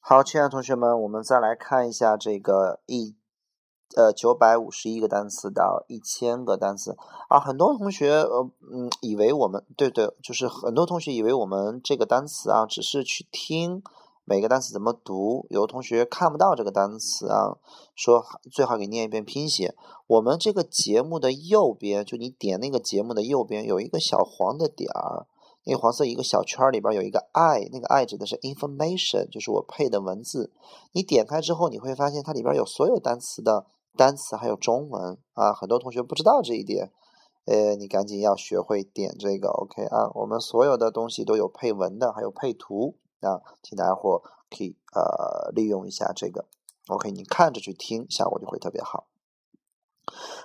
好，亲爱的同学们，我们再来看一下这个一呃九百五十一个单词到一千个单词啊。很多同学呃嗯以为我们对对，就是很多同学以为我们这个单词啊，只是去听每个单词怎么读。有的同学看不到这个单词啊，说最好给念一遍拼写。我们这个节目的右边，就你点那个节目的右边有一个小黄的点儿。那黄色一个小圈里边有一个 i，那个 i 指的是 information，就是我配的文字。你点开之后，你会发现它里边有所有单词的单词，还有中文啊。很多同学不知道这一点，呃，你赶紧要学会点这个 OK 啊。我们所有的东西都有配文的，还有配图啊，请大家伙可以呃利用一下这个 OK，你看着去听，效果就会特别好。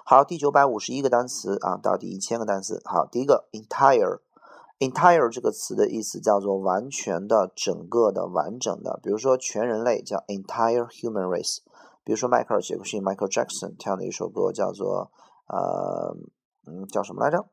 好，第九百五十一个单词啊，到第一千个单词。好，第一个 entire。Entire 这个词的意思叫做完全的、整个的、完整的。比如说全人类叫 entire human race。比如说迈克尔·杰克逊 （Michael Jackson） 唱的一首歌叫做呃嗯叫什么来着？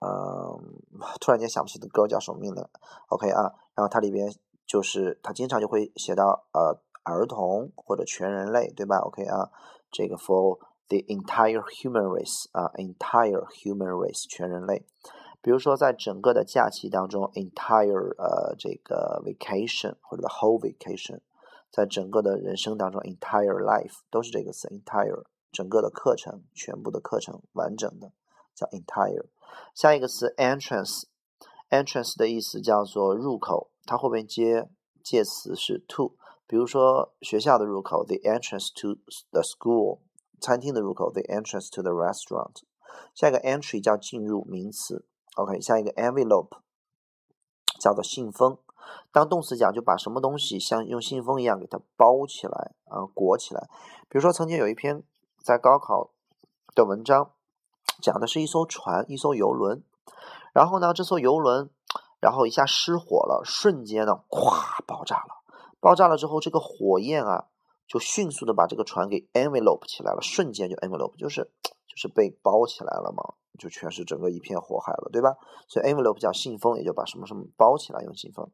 嗯，突然间想不起的歌叫什么名字。OK 啊，然后它里边就是他经常就会写到呃儿童或者全人类，对吧？OK 啊，这个 for the entire human race 啊，entire human race 全人类。比如说，在整个的假期当中，entire 呃这个 vacation 或者 the whole vacation，在整个的人生当中，entire life 都是这个词，entire 整个的课程，全部的课程，完整的叫 entire。下一个词 entrance，entrance 的意思叫做入口，它后面接介词是 to。比如说学校的入口，the entrance to the school；餐厅的入口，the entrance to the restaurant。下一个 entry 叫进入名词。OK，下一个 envelope 叫做信封。当动词讲，就把什么东西像用信封一样给它包起来啊，裹起来。比如说，曾经有一篇在高考的文章，讲的是一艘船，一艘游轮。然后呢，这艘游轮，然后一下失火了，瞬间呢，咵爆炸了。爆炸了之后，这个火焰啊，就迅速的把这个船给 envelope 起来了，瞬间就 envelope，就是就是被包起来了嘛。就全是整个一片火海了，对吧？所以 envelope 叫信封，也就把什么什么包起来用信封。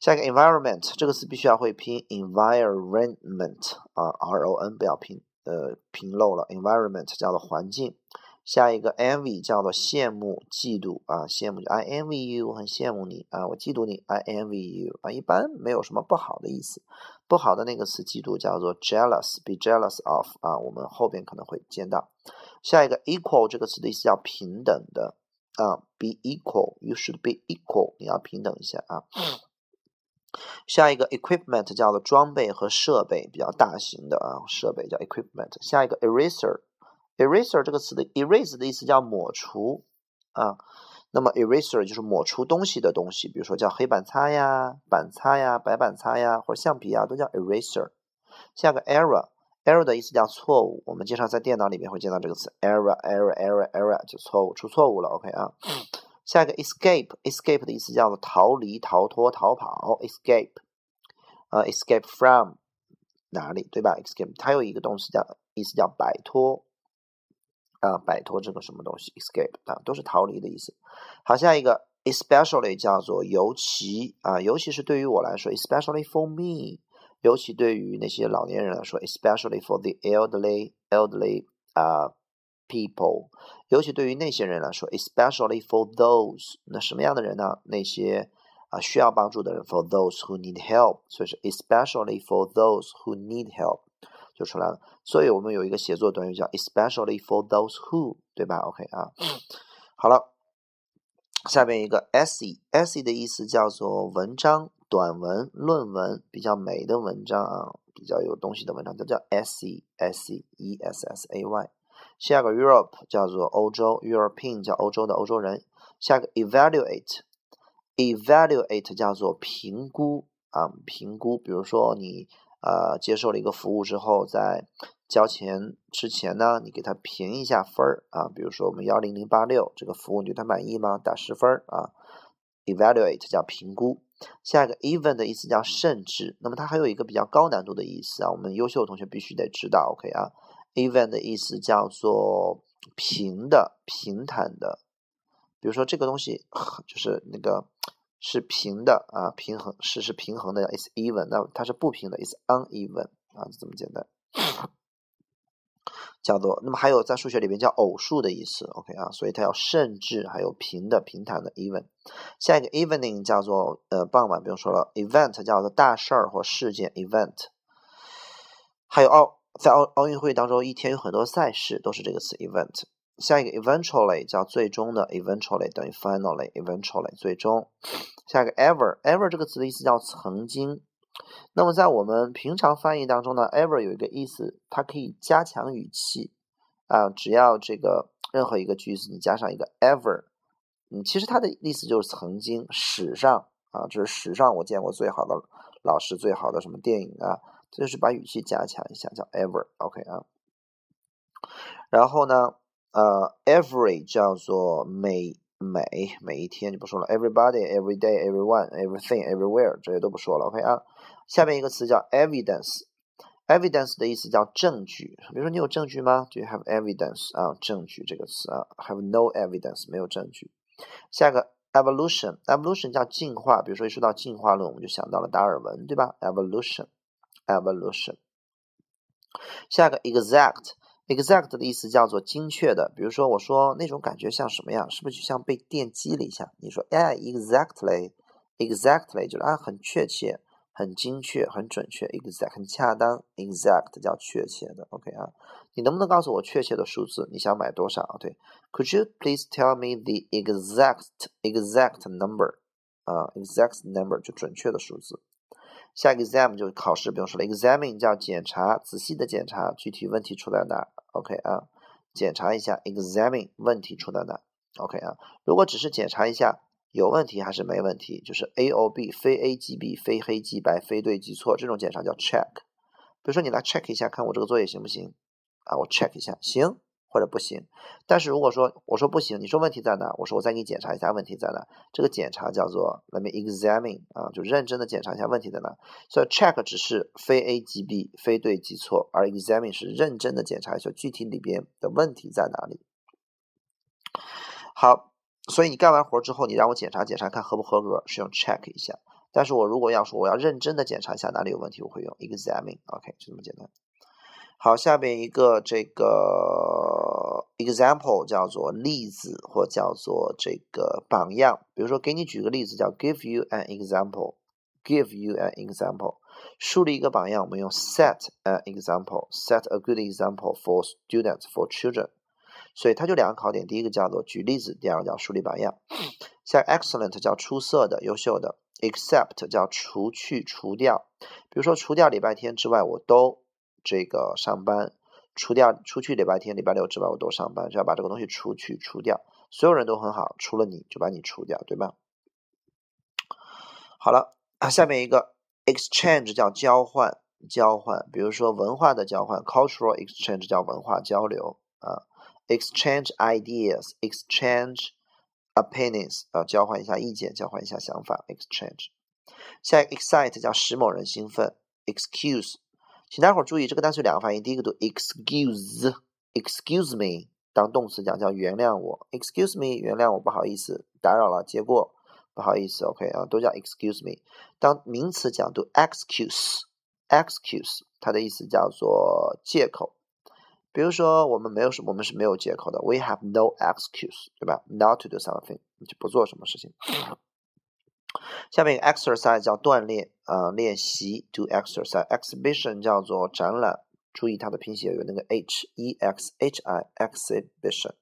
下一个 environment 这个词必须要会拼 environment 啊，r o n 不要拼呃拼漏了，environment 叫做环境。下一个 envy 叫做羡慕、嫉妒啊，羡慕 I envy you，我很羡慕你啊，我嫉妒你 I envy you 啊，一般没有什么不好的意思。不好的那个词嫉妒叫做 jealous，be jealous of 啊，我们后边可能会见到。下一个 equal 这个词的意思叫平等的啊，be equal，you should be equal，你要平等一下啊。下一个 equipment 叫做装备和设备，比较大型的啊设备叫 equipment。下一个 eraser，eraser 这个词的 erase 的意思叫抹除啊，那么 eraser 就是抹除东西的东西，比如说叫黑板擦呀、板擦呀、白板擦呀或者橡皮啊，都叫 eraser。下个 error。Error 的意思叫错误，我们经常在电脑里面会见到这个词 error，error，error，error 就错误，出错误了。OK 啊，下一个 escape，escape 的意思叫做逃离、逃脱、逃跑。escape，呃，escape from 哪里，对吧？escape 它有一个动词叫意思叫摆脱啊，摆脱这个什么东西？escape 啊，都是逃离的意思。好，下一个 especially 叫做尤其啊，尤其是对于我来说，especially for me。尤其对于那些老年人来说，especially for the elderly elderly 啊 people，尤其对于那些人来说，especially for those 那什么样的人呢？那些啊需要帮助的人，for those who need help，所以是 especially for those who need help 就出来了。所以我们有一个写作短语叫 especially for those who，对吧？OK 啊，好了，下面一个 essay，essay 的意思叫做文章。短文、论文比较美的文章啊，比较有东西的文章，就叫 s e s e s s a y。下个 Europe 叫做欧洲，European 叫欧洲的欧洲人。下个 evaluate，evaluate 叫做评估啊，评估。比如说你呃接受了一个服务之后，在交钱之前呢，你给他评一下分儿啊。比如说我们幺零零八六这个服务你对他满意吗？打十分啊。evaluate 叫评估。下一个 even 的意思叫甚至，那么它还有一个比较高难度的意思啊，我们优秀的同学必须得知道，OK 啊，even 的意思叫做平的、平坦的，比如说这个东西就是那个是平的啊，平衡是是平衡的，is even。那它是不平的，is uneven 啊，就这么简单。叫做，那么还有在数学里边叫偶数的意思，OK 啊，所以它要甚至还有平的平坦的 even。下一个 evening 叫做呃傍晚，不用说了，event 叫做大事儿或事件 event。还有奥在奥奥运会当中，一天有很多赛事，都是这个词 event。下一个 eventually 叫最终的，eventually 等于 finally，eventually 最终。下一个 ever，ever 这个词的意思叫曾经。那么在我们平常翻译当中呢，ever 有一个意思，它可以加强语气啊，只要这个任何一个句子你加上一个 ever，嗯，其实它的意思就是曾经史上啊，这是史上我见过最好的老师，最好的什么电影啊，这就是把语气加强一下，叫 ever，OK 啊。然后呢？呃，every 叫做每每每一天就不说了，everybody、every day、everyone、everything、everywhere 这些都不说了，OK 啊。下面一个词叫 evidence，evidence 的意思叫证据。比如说你有证据吗？Do you have evidence 啊？证据这个词啊，have no evidence 没有证据。下一个 evolution，evolution 叫进化。比如说一说到进化论，我们就想到了达尔文，对吧？evolution，evolution。下一个 exact。Exact 的意思叫做精确的，比如说我说那种感觉像什么样，是不是就像被电击了一下？你说哎，exactly，exactly 就是啊，很确切，很精确，很准确，exact 很恰当，exact 叫确切的，OK 啊？你能不能告诉我确切的数字？你想买多少？对，Could you please tell me the exact exact number？啊，exact number 就准确的数字。下个 exam 就是考试，不用说了，examine 叫检查，仔细的检查，具体问题出在哪？OK 啊，检查一下，examine 问题出在哪？OK 啊，如果只是检查一下有问题还是没问题，就是 A O B 非 A 即 B 非黑即白非对即错，这种检查叫 check。比如说你来 check 一下，看我这个作业行不行？啊，我 check 一下，行。或者不行，但是如果说我说不行，你说问题在哪？我说我再给你检查一下问题在哪。这个检查叫做 let me examine 啊，就认真的检查一下问题在哪。所以 check 只是非 A 即 B，非对即错，而 examine 是认真的检查一下具体里边的问题在哪里。好，所以你干完活之后，你让我检查检查看合不合格，是用 check 一下。但是我如果要说我要认真的检查一下哪里有问题，我会用 examine。OK，就这么简单。好，下边一个这个 example 叫做例子，或叫做这个榜样。比如说，给你举个例子，叫 give you an example，give you an example，树立一个榜样。我们用 set an example，set a good example for students for children。所以它就两个考点，第一个叫做举例子，第二个叫树立榜样。像 excellent 叫出色的、优秀的，except 叫除去、除掉。比如说，除掉礼拜天之外，我都。这个上班，除掉除去礼拜天、礼拜六之外，我都上班，就要把这个东西除去除掉。所有人都很好，除了你就把你除掉，对吧？好了啊，下面一个 exchange 叫交换，交换，比如说文化的交换，cultural exchange 叫文化交流啊，exchange ideas，exchange opinions 啊，交换一下意见，交换一下想法，exchange。下一个 excite 叫使某人兴奋，excuse。请大伙儿注意，这个单词有两个发音。第一个读 excuse，excuse me，当动词讲叫原谅我，excuse me，原谅我，不好意思，打扰了，结过，不好意思，OK 啊，都叫 excuse me。当名词讲读 excuse，excuse，它的意思叫做借口。比如说，我们没有什，我们是没有借口的，we have no excuse，对吧？Not to do something，就不做什么事情。下面 exercise 叫锻炼啊，练习 do exercise。exhibition 叫做展览，注意它的拼写有那个 h e x h i exhibition。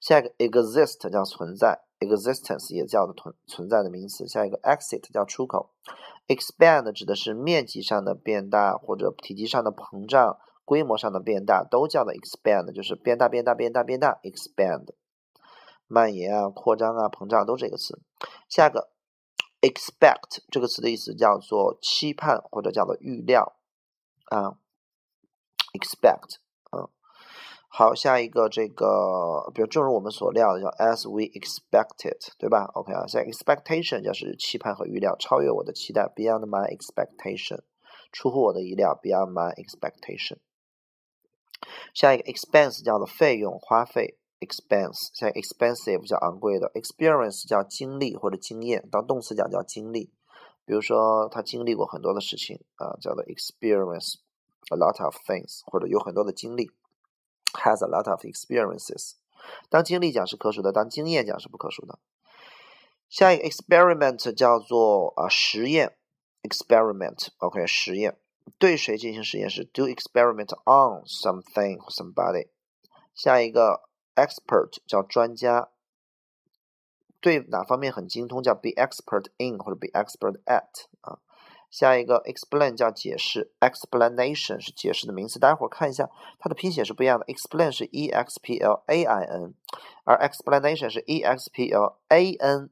下一个 exist 叫存在，existence 也叫做存存在的名词。下一个 exit 叫出口，expand 指的是面积上的变大或者体积上的膨胀，规模上的变大，都叫做 expand，就是变大变大变大变大 expand。蔓延啊，扩张啊，膨胀都这个词。下个。Expect 这个词的意思叫做期盼或者叫做预料啊，expect 嗯，好，下一个这个，比如正如我们所料的叫 as we expected，对吧？OK 啊，在 expectation 就是期盼和预料，超越我的期待，beyond my expectation，出乎我的意料，beyond my expectation。下一个 expense 叫做费用花费 expense，像 expensive 叫昂贵的，experience 叫经历或者经验，当动词讲叫经历。比如说他经历过很多的事情啊，叫做 experience a lot of things，或者有很多的经历，has a lot of experiences。当经历讲是可数的，当经验讲是不可数的。下一个 experiment 叫做啊实验，experiment，OK，实验。对谁进行实验是 do experiment on something or somebody。下一个 expert 叫专家，对哪方面很精通叫 be expert in 或者 be expert at 啊。下一个 explain 叫解释，explanation 是解释的名词。待会儿看一下它的拼写是不一样的，explain 是 e x p l a i n，而 explanation 是 e x p l a n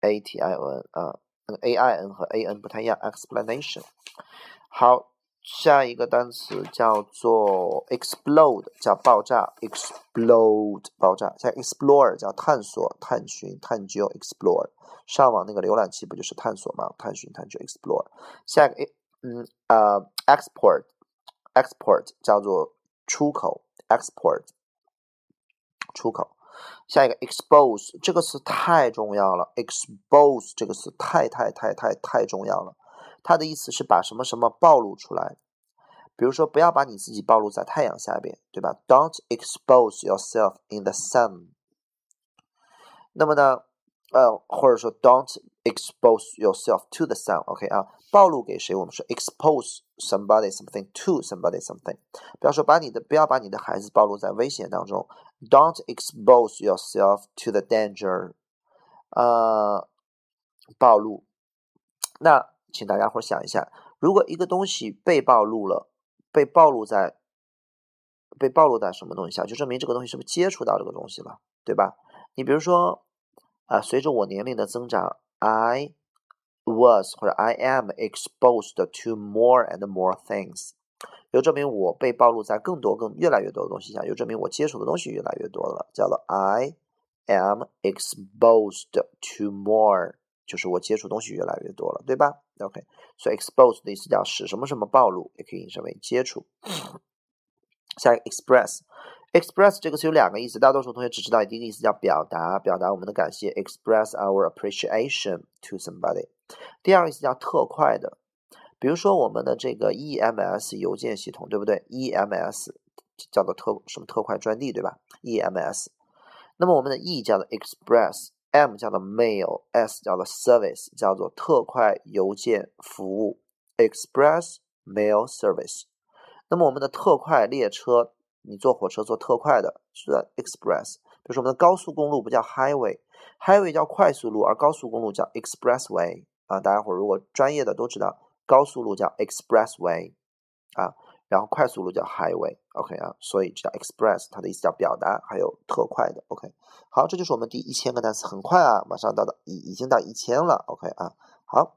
a t i o n 啊，a i n 和 a n 不太一样，explanation。好，下一个单词叫做 explode，叫爆炸，explode 爆炸。像 explore 叫探索、探寻、探究，explore 上网那个浏览器不就是探索吗？探寻、探究，explore。下一个，嗯呃，export，export 叫做出口，export 出口。下一个 expose 这个词太重要了，expose 这个词太太太太太重要了。它的意思是把什么什么暴露出来，比如说不要把你自己暴露在太阳下边，对吧？Don't expose yourself in the sun。那么呢，呃，或者说 Don't expose yourself to the sun。OK 啊，暴露给谁？我们说 expose somebody something to somebody something。不要说把你的不要把你的孩子暴露在危险当中。Don't expose yourself to the danger。呃，暴露。那请大家伙想一下，如果一个东西被暴露了，被暴露在被暴露在什么东西下，就证明这个东西是不是接触到这个东西了，对吧？你比如说，啊，随着我年龄的增长，I was 或者 I am exposed to more and more things，就证明我被暴露在更多、更越来越多的东西下，就证明我接触的东西越来越多了，叫做 I am exposed to more。就是我接触东西越来越多了，对吧？OK，所以 expose 的意思叫使什么什么暴露，也可以引申为接触。下一个 express，express 这个词有两个意思，大多数同学只知道第一个意思叫表达，表达我们的感谢，express our appreciation to somebody。第二个意思叫特快的，比如说我们的这个 EMS 邮件系统，对不对？EMS 叫做特什么特快专递，对吧？EMS，那么我们的 E 叫做 express。M 叫做 mail，S 叫做 service，叫做特快邮件服务，express mail service。那么我们的特快列车，你坐火车坐特快的是 express。比如说我们的高速公路不叫 highway，highway 叫快速路，而高速公路叫 expressway。啊，大家伙如果专业的都知道，高速路叫 expressway，啊。然后快速路叫 highway，OK 啊，所以这叫 express，它的意思叫表达，还有特快的，OK。好，这就是我们第一千个单词，很快啊，马上到的已已经到一千了，OK 啊，好。